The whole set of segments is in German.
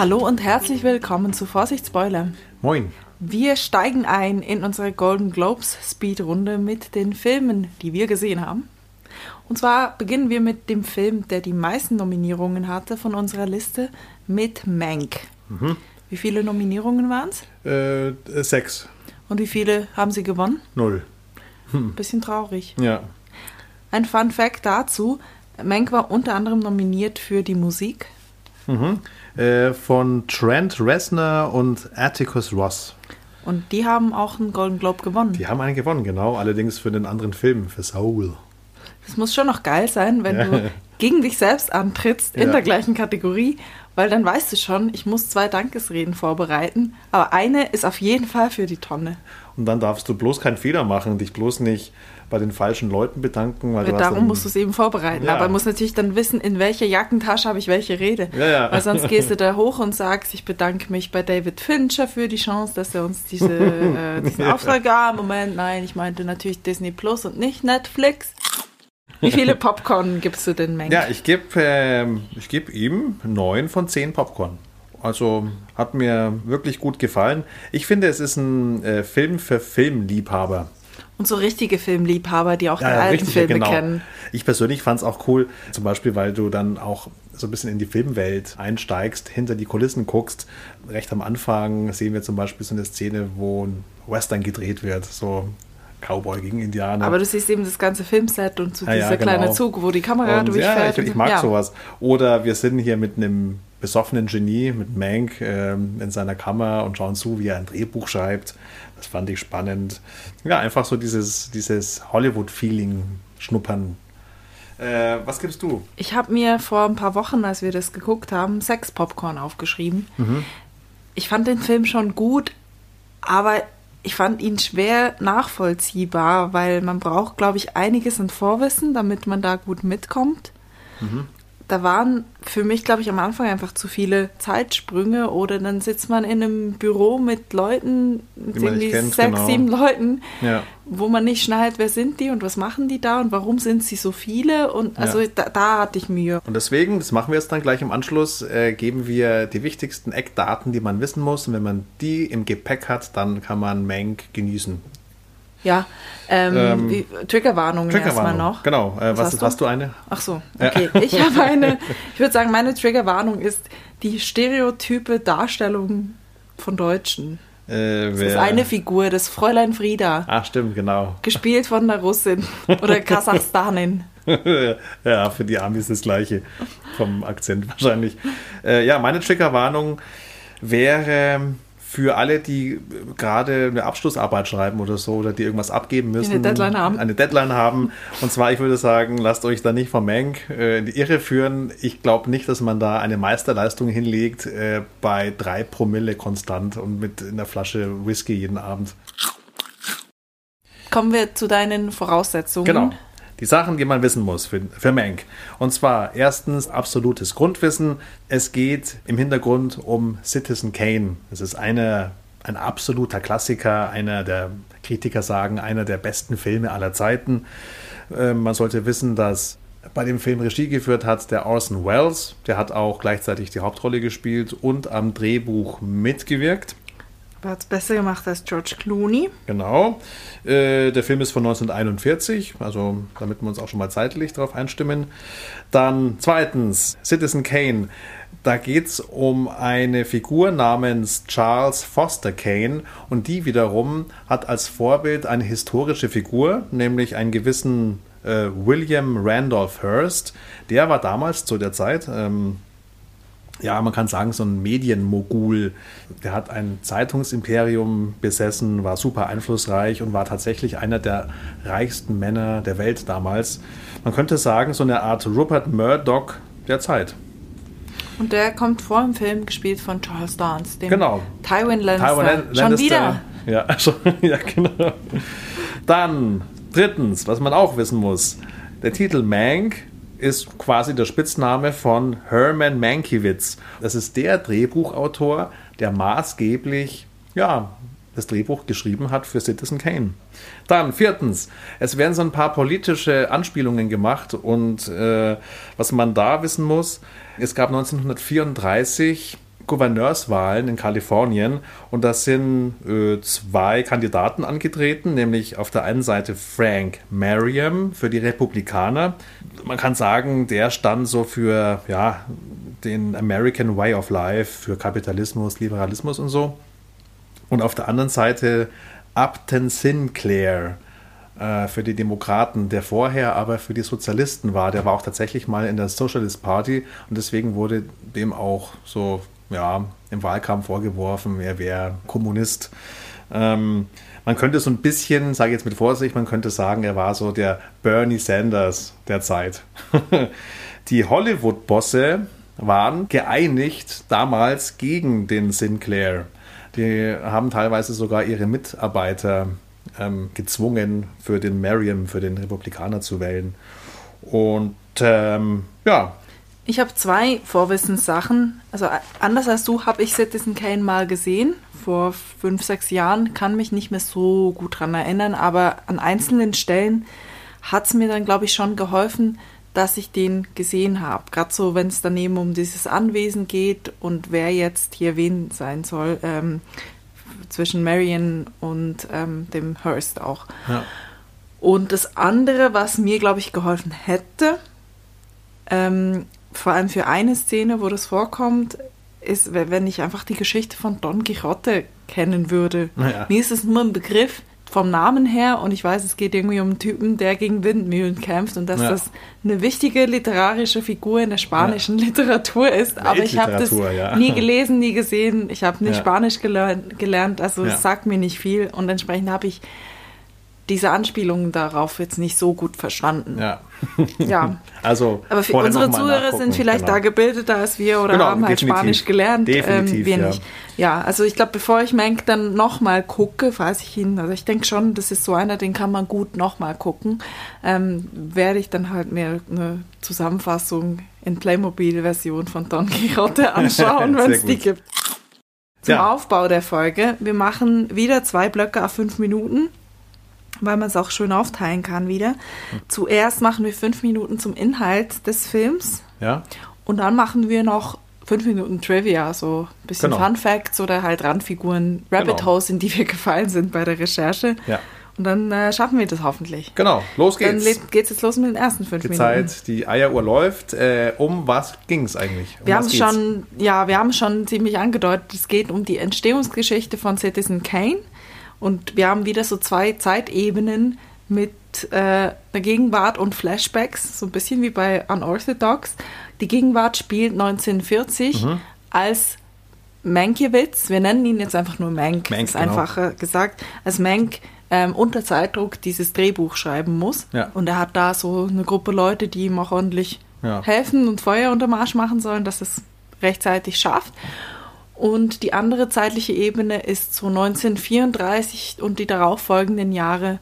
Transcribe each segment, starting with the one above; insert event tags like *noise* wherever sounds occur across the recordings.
Hallo und herzlich willkommen zu Vorsicht Spoiler. Moin. Wir steigen ein in unsere Golden Globes Speedrunde mit den Filmen, die wir gesehen haben. Und zwar beginnen wir mit dem Film, der die meisten Nominierungen hatte von unserer Liste, mit Mank. Mhm. Wie viele Nominierungen waren es? Äh, sechs. Und wie viele haben sie gewonnen? Null. Bisschen traurig. Ja. Ein Fun Fact dazu: Mank war unter anderem nominiert für die Musik. Mhm. Äh, von Trent Reznor und Atticus Ross. Und die haben auch einen Golden Globe gewonnen. Die haben einen gewonnen, genau. Allerdings für den anderen Film, für Soul. Das muss schon noch geil sein, wenn Ja. du gegen dich selbst antrittst in Ja. der gleichen Kategorie, weil dann weißt du schon, ich muss zwei Dankesreden vorbereiten, aber eine ist auf jeden Fall für die Tonne. Und dann darfst du bloß keinen Fehler machen, dich bloß nicht bei den falschen Leuten bedanken. Weil hast Darum dann- musst du es eben vorbereiten. Ja. Aber du musst natürlich dann wissen, in welcher Jackentasche habe ich welche Rede. Ja, ja. Weil sonst gehst du *laughs* da hoch und sagst, ich bedanke mich bei David Fincher für die Chance, dass er uns diese, *laughs* äh, diesen Auftrag gab. Moment, nein, ich meinte natürlich Disney Plus und nicht Netflix. Wie viele *laughs* Popcorn gibst du denn, Menk? Ja, ich gebe ich geb ihm neun von zehn Popcorn. Also hat mir wirklich gut gefallen. Ich finde, es ist ein äh, Film für Filmliebhaber. Und so richtige Filmliebhaber, die auch Ja, die ja, alten richtig, ja, Filme genau. kennen. Ich persönlich fand es auch cool, zum Beispiel, weil du dann auch so ein bisschen in die Filmwelt einsteigst, hinter die Kulissen guckst. Recht am Anfang sehen wir zum Beispiel so eine Szene, wo ein Western gedreht wird, so Cowboy gegen Indianer. Aber du siehst eben das ganze Filmset und so Ja, ja, dieser kleine genau. Zug, wo die Kamera Und durchfährt. ja, ich, ich mag ja. sowas. Oder wir sind hier mit einem besoffenen Genie, mit Mank, ähm, in seiner Kammer und schauen zu, wie er ein Drehbuch schreibt. Das fand ich spannend. Ja, einfach so dieses, dieses Hollywood-Feeling schnuppern. Äh, was gibst du? Ich habe mir vor ein paar Wochen, als wir das geguckt haben, Sex Popcorn aufgeschrieben. Mhm. Ich fand den Film schon gut, aber ich fand ihn schwer nachvollziehbar, weil man braucht, glaube ich, einiges an Vorwissen, damit man da gut mitkommt. Mhm. Da waren für mich, glaube ich, am Anfang einfach zu viele Zeitsprünge oder dann sitzt man in einem Büro mit Leuten, mit irgendwie kennt, sechs, genau. sieben Leuten, Ja. wo man nicht schnallt, wer sind die und was machen die da und warum sind sie so viele und also Ja. da, da hatte ich Mühe. Und deswegen, das machen wir jetzt dann gleich im Anschluss, äh, geben wir die wichtigsten Eckdaten, die man wissen muss. Und wenn man die im Gepäck hat, dann kann man Mank genießen. Ja, ähm, Ähm, wie, Triggerwarnung erstmal Triggerwarnung. noch. Genau. Äh, was, hast hast, du? du? eine? Ach so, Ja. okay. Ich habe *laughs* eine, ich würde sagen, meine Triggerwarnung ist die stereotype Darstellung von Deutschen. Äh, Das ist eine Figur, das Fräulein Frieda, Ach, stimmt, genau. gespielt von der Russin oder *laughs* Kasachstanin. *laughs* ja, für die Amis das gleiche. Vom Akzent wahrscheinlich. Äh, ja, meine Triggerwarnung wäre für alle, die gerade eine Abschlussarbeit schreiben oder so oder die irgendwas abgeben müssen. eine Deadline haben. Eine Deadline haben. Und zwar, ich würde sagen, lasst euch da nicht vom Mank äh, in die Irre führen. Ich glaube nicht, dass man da eine Meisterleistung hinlegt äh, bei drei Promille konstant und mit einer Flasche Whisky jeden Abend. Kommen wir zu deinen Voraussetzungen. Genau. Die Sachen, die man wissen muss für, für Mank. Und zwar erstens absolutes Grundwissen. Es geht im Hintergrund um Citizen Kane. Es ist eine, ein absoluter Klassiker, einer der Kritiker sagen, einer der besten Filme aller Zeiten. Äh, man sollte wissen, dass bei dem Film Regie geführt hat der Orson Welles. Der hat auch gleichzeitig die Hauptrolle gespielt und am Drehbuch mitgewirkt. Aber hat es besser gemacht als George Clooney. Genau. Äh, der Film ist von 1941, also damit wir uns auch schon mal zeitlich darauf einstimmen. Dann zweitens, Citizen Kane. Da geht es um eine Figur namens Charles Foster Kane und die wiederum hat als Vorbild eine historische Figur, nämlich einen gewissen äh, William Randolph Hearst. Der war damals zu der Zeit, ähm, ja, man kann sagen, so ein Medienmogul. Der hat ein Zeitungsimperium besessen, war super einflussreich und war tatsächlich einer der reichsten Männer der Welt damals. Man könnte sagen, so eine Art Rupert Murdoch der Zeit. Und der kommt vor im Film, gespielt von Charles Dance, dem Genau. Tywin Lannister. Tywin Lan- Schon Lannister. wieder. Ja, *laughs* schon, ja, genau. Dann, drittens, was man auch wissen muss. Der Titel Mank ist quasi der Spitzname von Herman Mankiewicz. Das ist der Drehbuchautor, der maßgeblich, ja, das Drehbuch geschrieben hat für Citizen Kane. Dann viertens, es werden so ein paar politische Anspielungen gemacht und äh, was man da wissen muss, es gab 1934 Gouverneurswahlen in Kalifornien und da sind äh, zwei Kandidaten angetreten, nämlich auf der einen Seite Frank Merriam für die Republikaner. Man kann sagen, der stand so für ja, den American Way of Life, für Kapitalismus, Liberalismus und so. Und auf der anderen Seite Upton Sinclair äh, für die Demokraten, der vorher aber für die Sozialisten war. Der war auch tatsächlich mal in der Socialist Party und deswegen wurde dem auch so ja, im Wahlkampf vorgeworfen, er wäre Kommunist. Ähm, man könnte so ein bisschen, sage ich jetzt mit Vorsicht, man könnte sagen, er war so der Bernie Sanders der Zeit. *laughs* die Hollywood-Bosse waren geeinigt damals gegen den Sinclair. Die haben teilweise sogar ihre Mitarbeiter ähm, gezwungen, für den Merriam, für den Republikaner zu wählen. Und ähm, ja. Ich habe zwei Vorwissenssachen. Also anders als du habe ich Citizen Kane mal gesehen, vor fünf, sechs Jahren, kann mich nicht mehr so gut daran erinnern, aber an einzelnen Stellen hat es mir dann, glaube ich, schon geholfen, dass ich den gesehen habe. Gerade so, wenn es daneben um dieses Anwesen geht und wer jetzt hier wen sein soll, ähm, zwischen Marion und ähm, dem Hearst auch. Ja. Und das andere, was mir, glaube ich, geholfen hätte, ähm, vor allem für eine Szene, wo das vorkommt, ist, wenn ich einfach die Geschichte von Don Quixote kennen würde. Ja. Mir ist es nur ein Begriff, vom Namen her und ich weiß, es geht irgendwie um einen Typen, der gegen Windmühlen kämpft und dass ja. das eine wichtige literarische Figur in der spanischen ja. Literatur ist. Aber ich habe das nie gelesen, nie gesehen. Ich habe nicht Spanisch gelernt, gelernt also es sagt mir nicht viel und entsprechend habe ich diese Anspielungen darauf jetzt nicht so gut verstanden. Ja. ja. *laughs* Also, aber für unsere Zuhörer sind vielleicht genau. da gebildeter als wir oder genau, haben halt definitiv. Spanisch gelernt. Definitiv, ähm, wir ja. nicht. Ja, also ich glaube, bevor ich Mank dann nochmal gucke, falls ich ihn, also ich denke schon, das ist so einer, den kann man gut nochmal gucken, ähm, werde ich dann halt mir eine Zusammenfassung in Playmobil-Version von Don Quixote *laughs* anschauen, wenn es die gibt. Zum ja. Aufbau der Folge. Wir machen wieder zwei Blöcke auf fünf Minuten weil man es auch schön aufteilen kann wieder. Zuerst machen wir fünf Minuten zum Inhalt des Films. Ja. Und dann machen wir noch fünf Minuten Trivia, so ein bisschen genau. Fun Facts oder halt Randfiguren, Rabbit genau. Holes, in die wir *laughs* gefallen sind bei der Recherche. Ja. Und dann äh, schaffen wir das hoffentlich. Genau, los geht's. Dann geht's jetzt los mit den ersten fünf die Minuten. Zeit, die Eieruhr läuft. Äh, um was ging es eigentlich? Um wir haben schon, ja, wir haben schon ziemlich angedeutet, es geht um die Entstehungsgeschichte von Citizen Kane. Und wir haben wieder so zwei Zeitebenen mit äh, der Gegenwart und Flashbacks, so ein bisschen wie bei Unorthodox. Die Gegenwart spielt 1940 mhm. als Mankiewicz, wir nennen ihn jetzt einfach nur Mank, Mank ist genau. einfacher gesagt, als Mank ähm, unter Zeitdruck dieses Drehbuch schreiben muss. Ja. Und er hat da so eine Gruppe Leute, die ihm auch ordentlich ja. helfen und Feuer unter Marsch machen sollen, dass es rechtzeitig schafft. Und die andere zeitliche Ebene ist so 1934 und die darauffolgenden Jahre,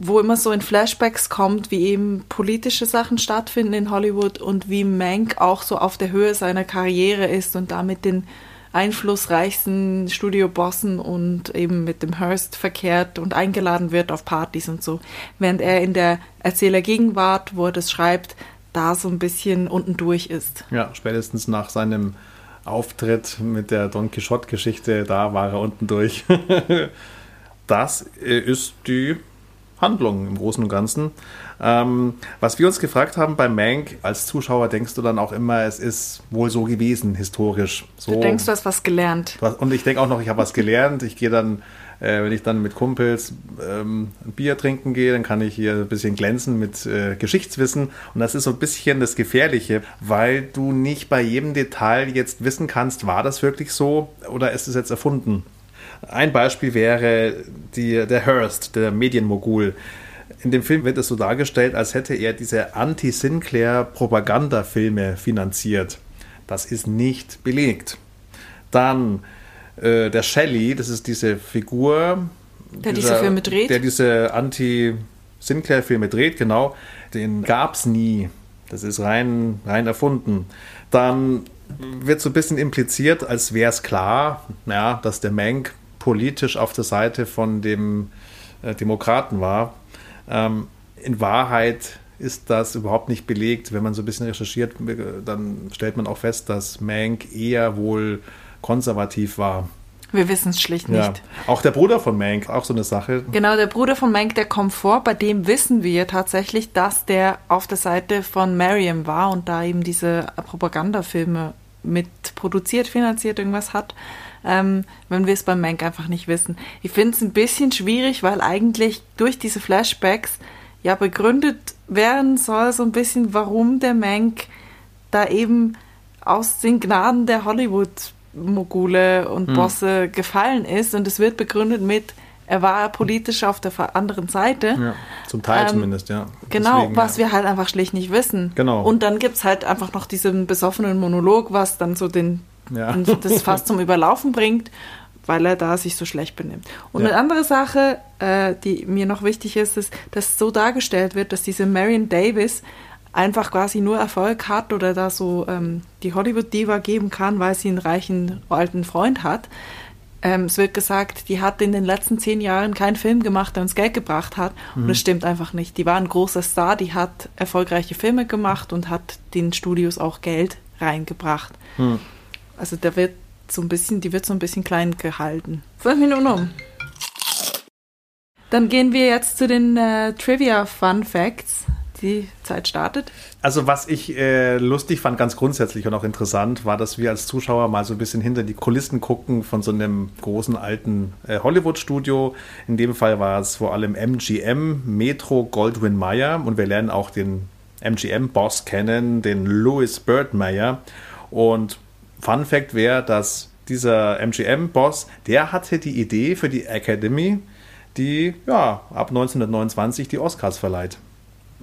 wo immer so in Flashbacks kommt, wie eben politische Sachen stattfinden in Hollywood und wie Mank auch so auf der Höhe seiner Karriere ist und damit den einflussreichsten Studiobossen und eben mit dem Hearst verkehrt und eingeladen wird auf Partys und so. Während er in der Erzählergegenwart, wo er das schreibt, da so ein bisschen unten durch ist. Ja, spätestens nach seinem Auftritt mit der Don Quixote-Geschichte, da war er unten durch. *laughs* das äh, ist die Handlung im Großen und Ganzen. Ähm, was wir uns gefragt haben bei Mank, als Zuschauer denkst du dann auch immer, es ist wohl so gewesen, historisch. So, du denkst, du hast was gelernt. Und ich denke auch noch, ich habe was gelernt. Ich gehe dann äh, wenn ich dann mit Kumpels ähm, ein Bier trinken gehe, dann kann ich hier ein bisschen glänzen mit äh, Geschichtswissen. Und das ist so ein bisschen das Gefährliche, weil du nicht bei jedem Detail jetzt wissen kannst, war das wirklich so oder ist es jetzt erfunden? Ein Beispiel wäre die, der Hearst, der Medienmogul. In dem Film wird es so dargestellt, als hätte er diese Anti-Sinclair-Propagandafilme finanziert. Das ist nicht belegt. Dann äh, der Shelley, das ist diese Figur, der dieser, diese Filme dreht. Der diese Anti-Sinclair-Filme dreht, genau. Den gab es nie. Das ist rein, rein erfunden. Dann wird so ein bisschen impliziert, als wäre es klar, ja, dass der Mank politisch auf der Seite von dem äh, Demokraten war. Ähm, in Wahrheit ist das überhaupt nicht belegt. Wenn man so ein bisschen recherchiert, dann stellt man auch fest, dass Mank eher wohl konservativ war. Wir wissen es schlicht nicht. Ja. Auch der Bruder von Mank, auch so eine Sache. Genau, der Bruder von Mank, der kommt vor. Bei dem wissen wir tatsächlich, dass der auf der Seite von Mariam war und da eben diese Propagandafilme mit produziert, finanziert, irgendwas hat. Ähm, wenn wir es bei Mank einfach nicht wissen. Ich finde es ein bisschen schwierig, weil eigentlich durch diese Flashbacks ja begründet werden soll, so ein bisschen, warum der Mank da eben aus den Gnaden der Hollywood Mogule und hm. Bosse gefallen ist. Und es wird begründet mit, er war politisch auf der anderen Seite. Ja, zum Teil ähm, zumindest, ja. Genau, Deswegen, was ja. wir halt einfach schlicht nicht wissen. Genau. Und dann gibt es halt einfach noch diesen besoffenen Monolog, was dann so den, ja. das fast zum Überlaufen bringt, weil er da sich so schlecht benimmt. Und eine andere Sache, äh, die mir noch wichtig ist, ist, dass so dargestellt wird, dass diese Marion Davis einfach quasi nur Erfolg hat oder da so ähm, die Hollywood-Diva geben kann, weil sie einen reichen alten Freund hat. Ähm, es wird gesagt, die hat in den letzten zehn Jahren keinen Film gemacht, der uns Geld gebracht hat. Mhm. Und das stimmt einfach nicht. Die war ein großer Star, die hat erfolgreiche Filme gemacht und hat den Studios auch Geld reingebracht. Mhm. Also der wird so ein bisschen, die wird so ein bisschen klein gehalten. Fünf Minuten um. Dann gehen wir jetzt zu den äh, Trivia Fun Facts die Zeit startet? Also was ich äh, lustig fand, ganz grundsätzlich und auch interessant, war, dass wir als Zuschauer mal so ein bisschen hinter die Kulissen gucken von so einem großen alten äh, Hollywood-Studio. In dem Fall war es vor allem MGM, Metro Goldwyn Mayer und wir lernen auch den MGM-Boss kennen, den Louis Birdmeyer. Und Fun Fact wäre, dass dieser MGM-Boss, der hatte die Idee für die Academy, die ja ab 1929 die Oscars verleiht.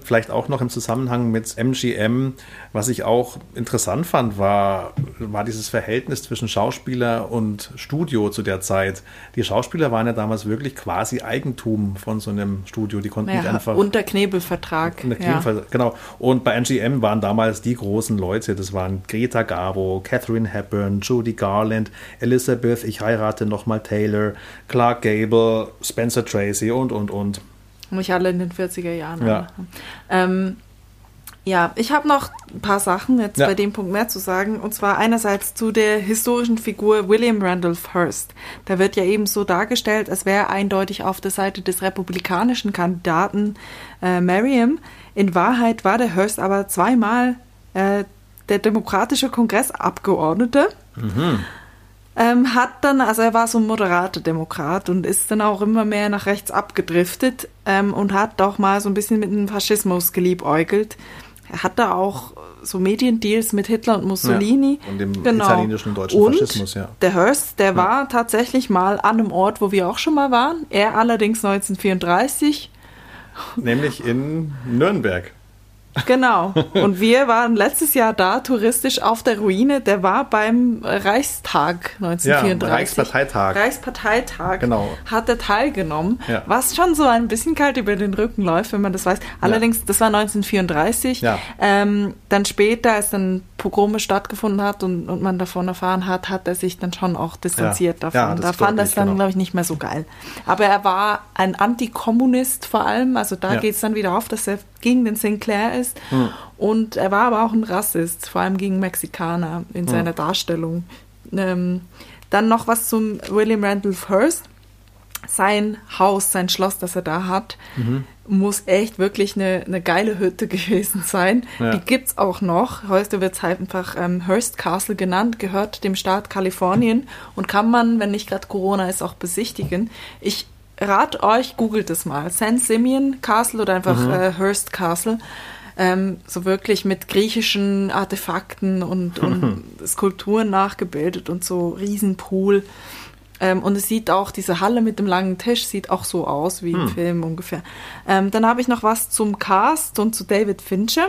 Vielleicht auch noch im Zusammenhang mit MGM, was ich auch interessant fand, war, war dieses Verhältnis zwischen Schauspieler und Studio zu der Zeit. Die Schauspieler waren ja damals wirklich quasi Eigentum von so einem Studio. Die konnten ja, nicht einfach. Unter Knebelvertrag. Unter Knebelvertrag ja. Genau. Und bei MGM waren damals die großen Leute. Das waren Greta Garbo, Catherine Hepburn, Judy Garland, Elizabeth, ich heirate nochmal Taylor, Clark Gable, Spencer Tracy und, und, und. Mich alle in den 40er Jahren. Ja, ähm, ja ich habe noch ein paar Sachen jetzt ja. bei dem Punkt mehr zu sagen. Und zwar einerseits zu der historischen Figur William Randolph Hearst. Da wird ja eben so dargestellt, als wäre er eindeutig auf der Seite des republikanischen Kandidaten äh, Merriam. In Wahrheit war der Hearst aber zweimal äh, der demokratische Kongressabgeordnete. Mhm. Ähm, hat dann, also er war so ein moderater Demokrat und ist dann auch immer mehr nach rechts abgedriftet ähm, und hat auch mal so ein bisschen mit dem Faschismus geliebäugelt. Er hatte auch so Mediendeals mit Hitler und Mussolini. Ja, und dem genau. italienischen und deutschen und Faschismus, ja. Der Hearst, der ja. war tatsächlich mal an einem Ort, wo wir auch schon mal waren. Er allerdings 1934. Nämlich in Nürnberg. Genau. Und wir waren letztes Jahr da, touristisch auf der Ruine. Der war beim Reichstag 1934. Ja, Reichsparteitag. Reichsparteitag. Genau. Hat er teilgenommen. Ja. Was schon so ein bisschen kalt über den Rücken läuft, wenn man das weiß. Allerdings, ja. das war 1934. Ja. Ähm, dann später, als dann Pogrome stattgefunden hat und, und man davon erfahren hat, hat er sich dann schon auch distanziert ja. davon. da fand er es dann, genau. glaube ich, nicht mehr so geil. Aber er war ein Antikommunist vor allem. Also da geht es dann wieder auf, dass er gegen den Sinclair ist. Hm. Und er war aber auch ein Rassist, vor allem gegen Mexikaner in hm. seiner Darstellung. Ähm, dann noch was zum William Randolph Hearst. Sein Haus, sein Schloss, das er da hat, mhm. muss echt wirklich eine, eine geile Hütte *laughs* gewesen sein. Ja. Die gibt es auch noch. Heute wird es halt einfach ähm, Hearst Castle genannt, gehört dem Staat Kalifornien und kann man, wenn nicht gerade Corona ist, auch besichtigen. Ich rat euch, googelt es mal. San Simeon Castle oder einfach mhm. äh, Hearst Castle. Ähm, so wirklich mit griechischen Artefakten und, und *laughs* Skulpturen nachgebildet und so Riesenpool. Ähm, und es sieht auch, diese Halle mit dem langen Tisch sieht auch so aus wie hm. im Film ungefähr. Ähm, dann habe ich noch was zum Cast und zu David Fincher.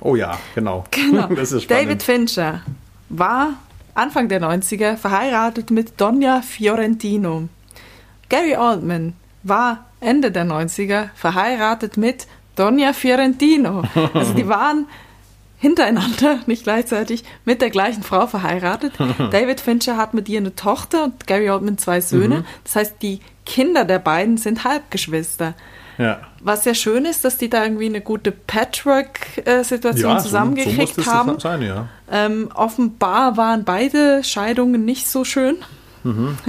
Oh ja, genau. *laughs* genau. *laughs* David Fincher war Anfang der 90er verheiratet mit Donja Fiorentino. Gary Oldman war Ende der 90er verheiratet mit Donja Fiorentino. *laughs* Also die waren hintereinander, *laughs* nicht gleichzeitig, mit der gleichen Frau verheiratet. *laughs* David Fincher hat mit ihr eine Tochter und Gary Oldman zwei Söhne. Mhm. Das heißt, die Kinder der beiden sind Halbgeschwister. Ja. Was sehr schön ist, dass die da irgendwie eine gute Patchwork-Situation Ja, zusammengekriegt so das haben. sein, ja. Ähm, offenbar waren beide Scheidungen nicht so schön.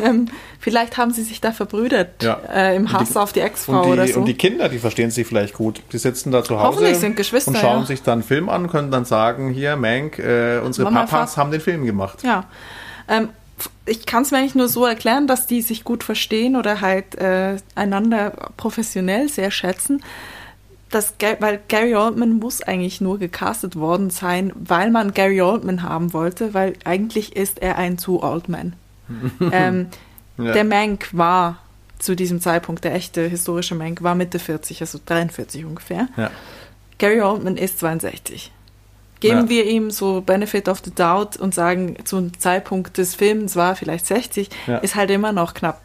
Ähm, vielleicht haben sie sich da verbrüdert Mhm. Ja. äh, im Hass die- auf die Ex-Frau oder so. und die Kinder, die verstehen sich vielleicht gut. Die sitzen da zu Hause und schauen ja. sich dann einen Film an, können dann sagen, hier, Mank, äh, unsere Mama, Papas Pap- haben den Film gemacht. Ja. Ähm, ich kann es mir eigentlich nur so erklären, dass die sich gut verstehen oder halt äh, einander professionell sehr schätzen. Das, weil Gary Oldman muss eigentlich nur gecastet worden sein, weil man Gary Oldman haben wollte, weil eigentlich ist er ein zu Oldman. *laughs* ähm, Ja. Der Mank war zu diesem Zeitpunkt, der echte historische Mank war Mitte 40, also 43 ungefähr. Ja. Gary Oldman ist 62. Geben Ja. wir ihm so Benefit of the Doubt und sagen, zum Zeitpunkt des Films war er vielleicht 60, Ja. ist halt immer noch knapp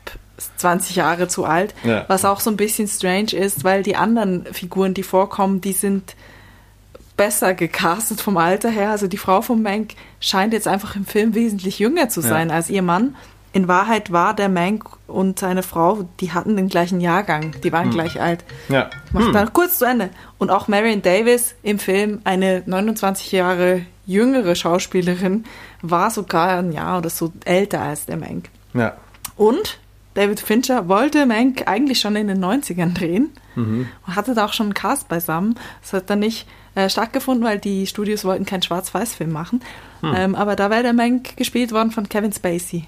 20 Jahre zu alt. Was auch so ein bisschen strange ist, weil die anderen Figuren, die vorkommen, die sind besser gecastet vom Alter her. Also die Frau von Mank scheint jetzt einfach im Film wesentlich jünger zu Ja. sein als ihr Mann. In Wahrheit war der Mank und seine Frau, die hatten den gleichen Jahrgang, die Hm. waren gleich alt. Ja. Macht dann kurz zu Ende. Und auch Marion Davis im Film, eine 29 Jahre jüngere Schauspielerin, war sogar ein Jahr oder so älter als der Mank. Ja. Und David Fincher wollte Mank eigentlich schon in den 90ern drehen und hatte da auch schon einen Cast beisammen. Das hat dann nicht äh, stattgefunden, weil die Studios wollten keinen Schwarz-Weiß-Film machen. Ähm, aber da wäre der Mank gespielt worden von Kevin Spacey.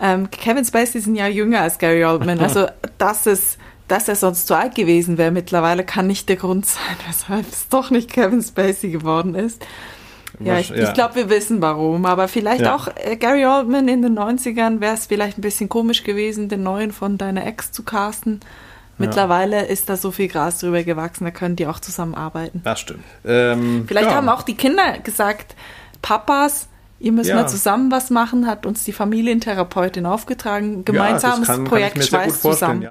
Ähm, Kevin Spacey ist ein Jahr jünger als Gary Oldman. Also, *laughs* dass, es, dass er sonst zu alt gewesen wäre mittlerweile, kann nicht der Grund sein, *laughs* weshalb es doch nicht Kevin Spacey geworden ist. Ja, ich, ja. ich glaube, wir wissen warum. Aber vielleicht Ja. auch äh, Gary Oldman in den 90ern wäre es vielleicht ein bisschen komisch gewesen, den neuen von deiner Ex zu casten. Mittlerweile ist da so viel Gras drüber gewachsen, da können die auch zusammenarbeiten. Das stimmt. Ähm, Vielleicht ja. haben auch die Kinder gesagt, Papas, ihr müsst Ja. mal zusammen was machen, hat uns die Familientherapeutin aufgetragen. Gemeinsames ja, kann, Projekt kann Schweiß zusammen.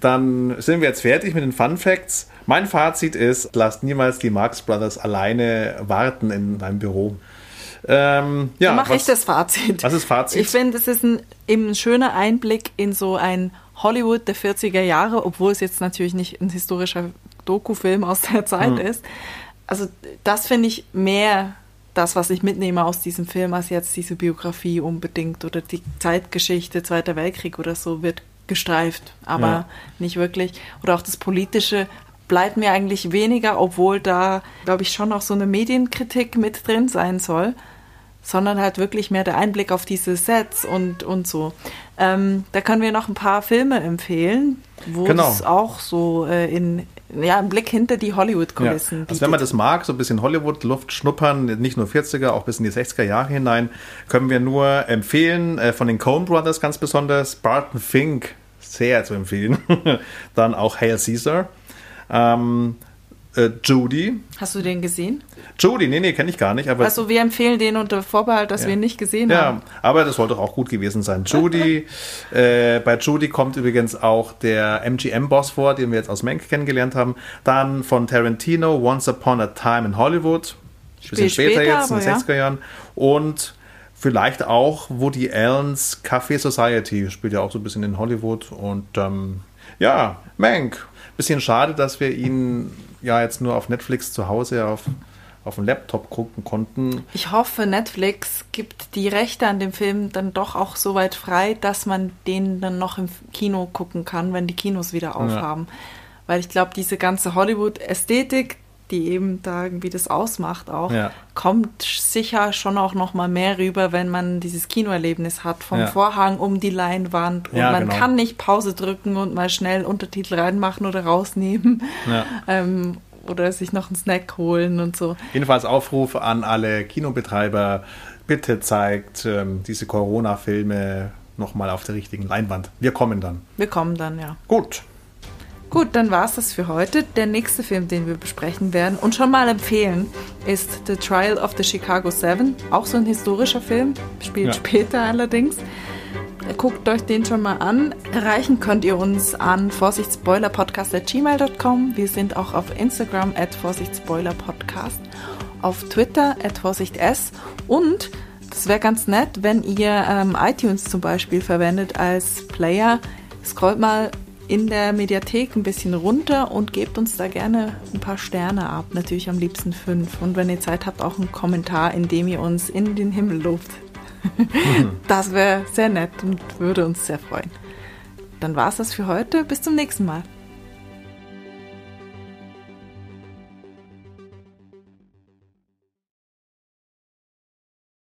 Dann sind wir jetzt fertig mit den Fun Facts. Mein Fazit ist, lasst niemals die Marx Brothers alleine warten in deinem Büro. Ähm, ja, mache ich das Fazit. Was ist Fazit? Ich finde, es ist ein, eben ein schöner Einblick in so ein Hollywood der 40er Jahre, obwohl es jetzt natürlich nicht ein historischer Dokufilm aus der Zeit Hm. ist. Also das finde ich mehr das, was ich mitnehme aus diesem Film, als jetzt diese Biografie unbedingt oder die Zeitgeschichte, Zweiter Weltkrieg oder so wird gestreift, aber Ja. nicht wirklich. Oder auch das Politische bleibt mir eigentlich weniger, obwohl da, glaube ich, schon auch so eine Medienkritik mit drin sein soll sondern halt wirklich mehr der Einblick auf diese Sets und, und so. Ähm, da können wir noch ein paar Filme empfehlen, wo Genau. es auch so äh, in, ja, ein Blick hinter die Ja. Hollywood-Kulissen Also wenn man das mag, so ein bisschen Hollywood-Luft schnuppern, nicht nur 40er, auch bis in die 60er Jahre hinein, können wir nur empfehlen, äh, von den Coen Brothers ganz besonders, Barton Fink, sehr zu empfehlen. *laughs* Dann auch Hail Caesar. Ähm, äh, Judy. Hast du den gesehen? Judy, nee, nee, kenne ich gar nicht, aber Also wir empfehlen den unter Vorbehalt, dass Ja. wir ihn nicht gesehen Ja, haben. aber das soll doch auch gut gewesen sein. Judy, *laughs* äh, bei Judy kommt übrigens auch der MGM-Boss vor, den wir jetzt aus Mank kennengelernt haben. Dann von Tarantino, Once Upon a Time in Hollywood. Bisschen Spielt später, später, jetzt, in den ja. 60er Jahren. Und vielleicht auch Woody Allens Café Society, spielt ja auch so ein bisschen in Hollywood. Und ähm, ja, Mank. Bisschen schade, dass wir ihn ja jetzt nur auf Netflix zu Hause auf, auf dem Laptop gucken konnten. Ich hoffe, Netflix gibt die Rechte an dem Film dann doch auch so weit frei, dass man den dann noch im Kino gucken kann, wenn die Kinos wieder aufhaben. Weil ich glaube, diese ganze Hollywood-Ästhetik, die eben da irgendwie das ausmacht auch, Ja. kommt sicher schon auch noch mal mehr rüber, wenn man dieses Kinoerlebnis hat, vom Ja. Vorhang um die Leinwand und Ja, man genau. kann nicht Pause drücken und mal schnell Untertitel reinmachen oder rausnehmen *laughs* ähm, oder sich noch einen Snack holen und so. Jedenfalls Aufruf an alle Kinobetreiber, bitte zeigt ähm, diese Corona-Filme nochmal auf der richtigen Leinwand. Wir kommen dann. Wir kommen dann, ja. Gut. Gut, dann war es das für heute. Der nächste Film, den wir besprechen werden und schon mal empfehlen, ist The Trial of the Chicago Seven. Auch so ein historischer Film, spielt Ja. später allerdings. Guckt euch den schon mal an. Erreichen könnt ihr uns an vorsichtspoilerpodcast.gmail.com. Wir sind auch auf Instagram at vorsichtspoilerpodcast, auf Twitter at vorsichts und Das wäre ganz nett, wenn ihr ähm, iTunes zum Beispiel verwendet als Player. Scrollt mal in der Mediathek ein bisschen runter und gebt uns da gerne ein paar Sterne ab. Natürlich am liebsten fünf. Und wenn ihr Zeit habt, auch einen Kommentar, in dem ihr uns in den Himmel lobt. *laughs* Das wäre sehr nett und würde uns sehr freuen. Dann war es das für heute. Bis zum nächsten Mal.